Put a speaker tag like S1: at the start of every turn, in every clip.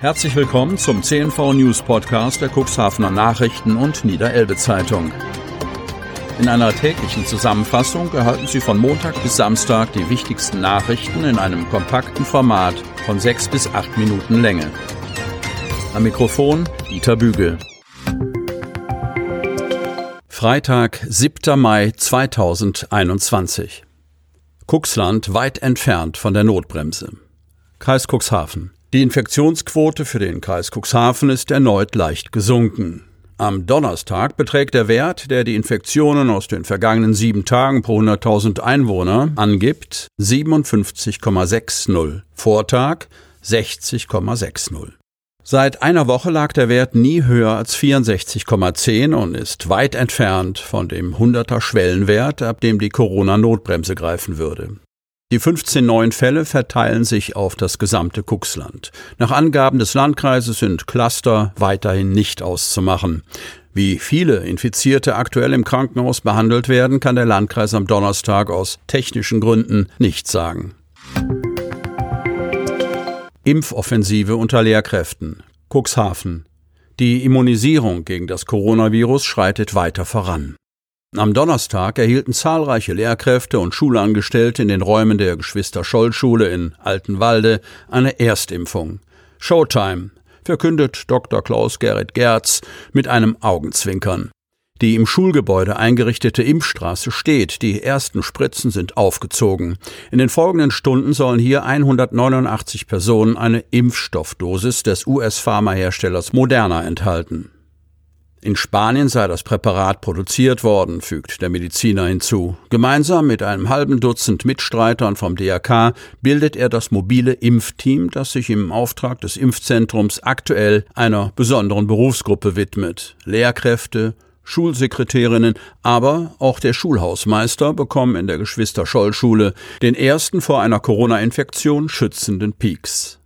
S1: Herzlich willkommen zum CNV News Podcast der Cuxhavener Nachrichten und Niederelbe Zeitung. In einer täglichen Zusammenfassung erhalten Sie von Montag bis Samstag die wichtigsten Nachrichten in einem kompakten Format von sechs bis acht Minuten Länge. Am Mikrofon Dieter Bügel. Freitag, 7. Mai 2021. Cuxland weit entfernt von der Notbremse. Kreis Cuxhaven. Die Infektionsquote für den Kreis Cuxhaven ist erneut leicht gesunken. Am Donnerstag beträgt der Wert, der die Infektionen aus den vergangenen sieben Tagen pro 100.000 Einwohner angibt, 57,60. Vortag 60,60. Seit einer Woche lag der Wert nie höher als 64,10 und ist weit entfernt von dem 100er Schwellenwert, ab dem die Corona-Notbremse greifen würde. Die 15 neuen Fälle verteilen sich auf das gesamte Cuxland. Nach Angaben des Landkreises sind Cluster weiterhin nicht auszumachen. Wie viele Infizierte aktuell im Krankenhaus behandelt werden, kann der Landkreis am Donnerstag aus technischen Gründen nicht sagen. Impfoffensive unter Lehrkräften. Cuxhaven. Die Immunisierung gegen das Coronavirus schreitet weiter voran. Am Donnerstag erhielten zahlreiche Lehrkräfte und Schulangestellte in den Räumen der Geschwister-Scholl-Schule in Altenwalde eine Erstimpfung. Showtime, verkündet Dr. Klaus Gerrit Gerz mit einem Augenzwinkern. Die im Schulgebäude eingerichtete Impfstraße steht, die ersten Spritzen sind aufgezogen. In den folgenden Stunden sollen hier 189 Personen eine Impfstoffdosis des US-Pharmaherstellers Moderna enthalten. In Spanien sei das Präparat produziert worden, fügt der Mediziner hinzu. Gemeinsam mit einem halben Dutzend Mitstreitern vom DRK bildet er das mobile Impfteam, das sich im Auftrag des Impfzentrums aktuell einer besonderen Berufsgruppe widmet. Lehrkräfte, Schulsekretärinnen, aber auch der Schulhausmeister bekommen in der Geschwister-Scholl-Schule den ersten vor einer Corona-Infektion schützenden Peaks.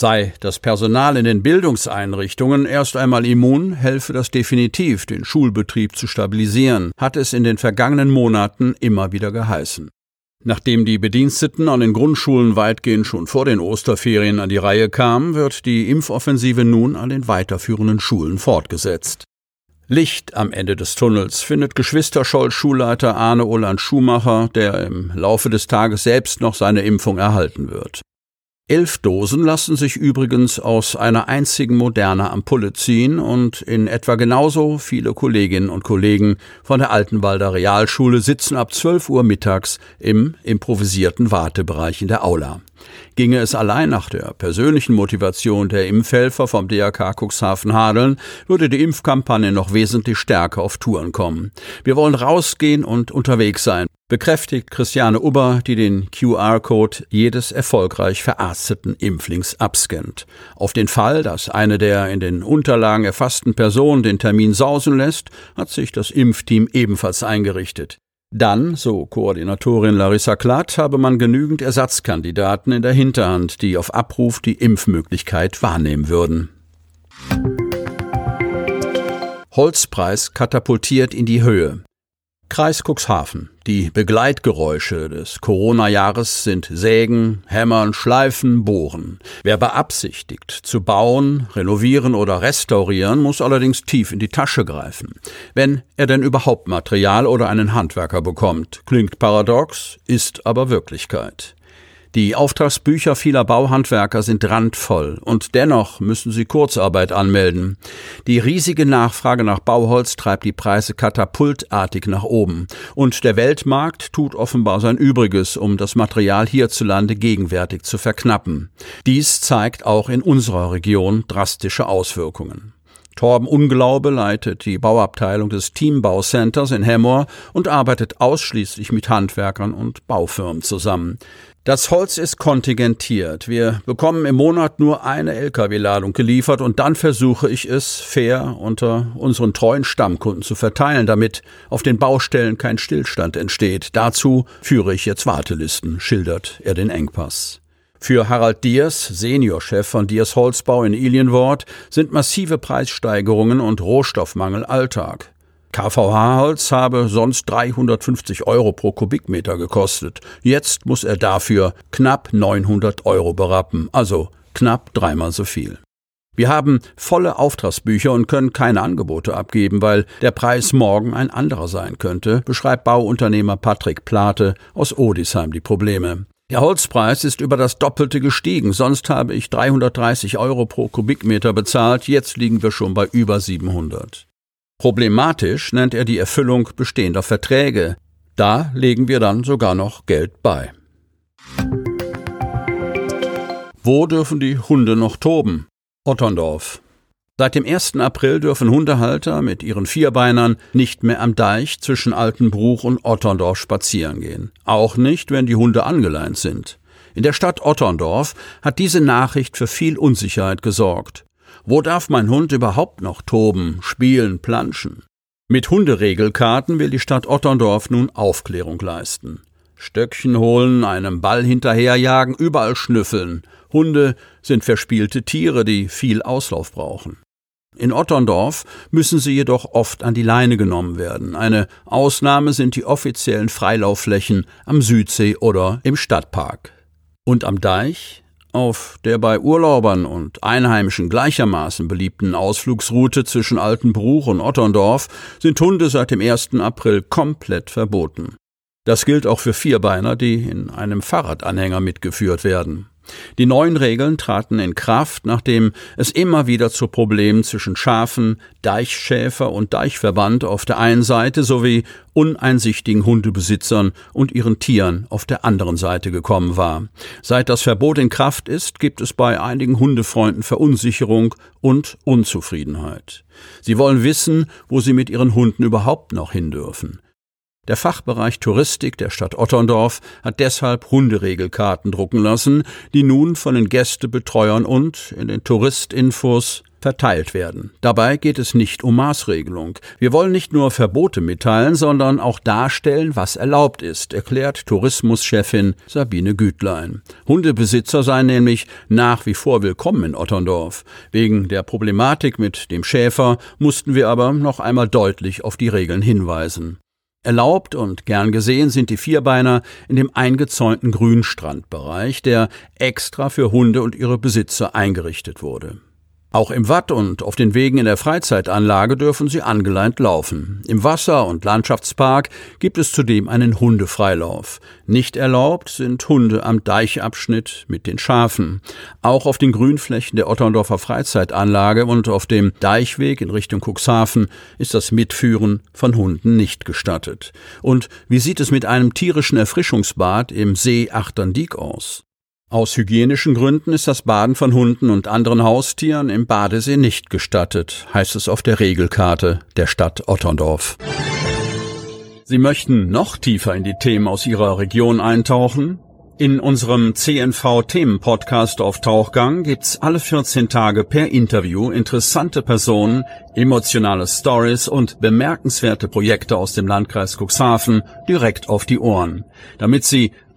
S1: Sei das Personal in den Bildungseinrichtungen erst einmal immun, helfe das definitiv, den Schulbetrieb zu stabilisieren, hat es in den vergangenen Monaten immer wieder geheißen. Nachdem die Bediensteten an den Grundschulen weitgehend schon vor den Osterferien an die Reihe kamen, wird die Impfoffensive nun an den weiterführenden Schulen fortgesetzt. Licht am Ende des Tunnels findet Geschwister-Scholl-Schulleiter Arne Oland Schumacher, der im Laufe des Tages selbst noch seine Impfung erhalten wird. Elf Dosen lassen sich übrigens aus einer einzigen Moderna Ampulle ziehen und in etwa genauso viele Kolleginnen und Kollegen von der Altenwalder Realschule sitzen ab 12 Uhr mittags im improvisierten Wartebereich in der Aula. Ginge es allein nach der persönlichen Motivation der Impfhelfer vom DRK Cuxhaven Hadeln, würde die Impfkampagne noch wesentlich stärker auf Touren kommen. Wir wollen rausgehen und unterwegs sein, bekräftigt Christiane Uber, die den QR-Code jedes erfolgreich verarzteten Impflings abscannt. Auf den Fall, dass eine der in den Unterlagen erfassten Personen den Termin sausen lässt, hat sich das Impfteam ebenfalls eingerichtet. Dann, so Koordinatorin Larissa Klatt, habe man genügend Ersatzkandidaten in der Hinterhand, die auf Abruf die Impfmöglichkeit wahrnehmen würden. Holzpreis katapultiert in die Höhe. Kreis Cuxhaven. Die Begleitgeräusche des Corona-Jahres sind Sägen, Hämmern, Schleifen, Bohren. Wer beabsichtigt, zu bauen, renovieren oder restaurieren, muss allerdings tief in die Tasche greifen. Wenn er denn überhaupt Material oder einen Handwerker bekommt. Klingt paradox, ist aber Wirklichkeit. Die Auftragsbücher vieler Bauhandwerker sind randvoll und dennoch müssen sie Kurzarbeit anmelden. Die riesige Nachfrage nach Bauholz treibt die Preise katapultartig nach oben und der Weltmarkt tut offenbar sein Übriges, um das Material hierzulande gegenwärtig zu verknappen. Dies zeigt auch in unserer Region drastische Auswirkungen. Torben Unglaube leitet die Bauabteilung des Teambauscenters in Hemmoor und arbeitet ausschließlich mit Handwerkern und Baufirmen zusammen. Das Holz ist kontingentiert. Wir bekommen im Monat nur eine Lkw-Ladung geliefert und dann versuche ich es fair unter unseren treuen Stammkunden zu verteilen, damit auf den Baustellen kein Stillstand entsteht. Dazu führe ich jetzt Wartelisten, schildert er den Engpass. Für Harald Diers, Seniorchef von Diers Holzbau in Ilienwort, sind massive Preissteigerungen und Rohstoffmangel Alltag. KVH-Holz habe sonst 350 Euro pro Kubikmeter gekostet. Jetzt muss er dafür knapp 900 Euro berappen, also knapp dreimal so viel. Wir haben volle Auftragsbücher und können keine Angebote abgeben, weil der Preis morgen ein anderer sein könnte, beschreibt Bauunternehmer Patrick Plate aus Odisheim die Probleme. Der Holzpreis ist über das Doppelte gestiegen. Sonst habe ich 330 Euro pro Kubikmeter bezahlt. Jetzt liegen wir schon bei über 700. Problematisch nennt er die Erfüllung bestehender Verträge. Da legen wir dann sogar noch Geld bei. Wo dürfen die Hunde noch toben? Otterndorf. Seit dem 1. April dürfen Hundehalter mit ihren Vierbeinern nicht mehr am Deich zwischen Altenbruch und Otterndorf spazieren gehen. Auch nicht, wenn die Hunde angeleint sind. In der Stadt Otterndorf hat diese Nachricht für viel Unsicherheit gesorgt. Wo darf mein Hund überhaupt noch toben, spielen, planschen? Mit Hunderegelkarten will die Stadt Otterndorf nun Aufklärung leisten. Stöckchen holen, einem Ball hinterherjagen, überall schnüffeln. Hunde sind verspielte Tiere, die viel Auslauf brauchen. In Otterndorf müssen sie jedoch oft an die Leine genommen werden. Eine Ausnahme sind die offiziellen Freilaufflächen am Südsee oder im Stadtpark. Und am Deich, auf der bei Urlaubern und Einheimischen gleichermaßen beliebten Ausflugsroute zwischen Altenbruch und Otterndorf, sind Hunde seit dem 1. April komplett verboten. Das gilt auch für Vierbeiner, die in einem Fahrradanhänger mitgeführt werden. Die neuen Regeln traten in Kraft, nachdem es immer wieder zu Problemen zwischen Schafen, Deichschäfer und Deichverband auf der einen Seite sowie uneinsichtigen Hundebesitzern und ihren Tieren auf der anderen Seite gekommen war. Seit das Verbot in Kraft ist, gibt es bei einigen Hundefreunden Verunsicherung und Unzufriedenheit. Sie wollen wissen, wo sie mit ihren Hunden überhaupt noch hin dürfen. Der Fachbereich Touristik der Stadt Otterndorf hat deshalb Hunderegelkarten drucken lassen, die nun von den Gästebetreuern und in den Touristinfos verteilt werden. Dabei geht es nicht um Maßregelung. Wir wollen nicht nur Verbote mitteilen, sondern auch darstellen, was erlaubt ist, erklärt Tourismuschefin Sabine Gütlein. Hundebesitzer seien nämlich nach wie vor willkommen in Otterndorf. Wegen der Problematik mit dem Schäfer mussten wir aber noch einmal deutlich auf die Regeln hinweisen. Erlaubt und gern gesehen sind die Vierbeiner in dem eingezäunten Grünstrandbereich, der extra für Hunde und ihre Besitzer eingerichtet wurde. Auch im Watt und auf den Wegen in der Freizeitanlage dürfen sie angeleint laufen. Im Wasser- und Landschaftspark gibt es zudem einen Hundefreilauf. Nicht erlaubt sind Hunde am Deichabschnitt mit den Schafen. Auch auf den Grünflächen der Otterndorfer Freizeitanlage und auf dem Deichweg in Richtung Cuxhaven ist das Mitführen von Hunden nicht gestattet. Und wie sieht es mit einem tierischen Erfrischungsbad im See Achterndiek aus? Aus hygienischen Gründen ist das Baden von Hunden und anderen Haustieren im Badesee nicht gestattet, heißt es auf der Regelkarte der Stadt Otterndorf. Sie möchten noch tiefer in die Themen aus Ihrer Region eintauchen? In unserem CNV-Themen-Podcast auf Tauchgang gibt's alle 14 Tage per Interview interessante Personen, emotionale Stories und bemerkenswerte Projekte aus dem Landkreis Cuxhaven direkt auf die Ohren. Damit Sie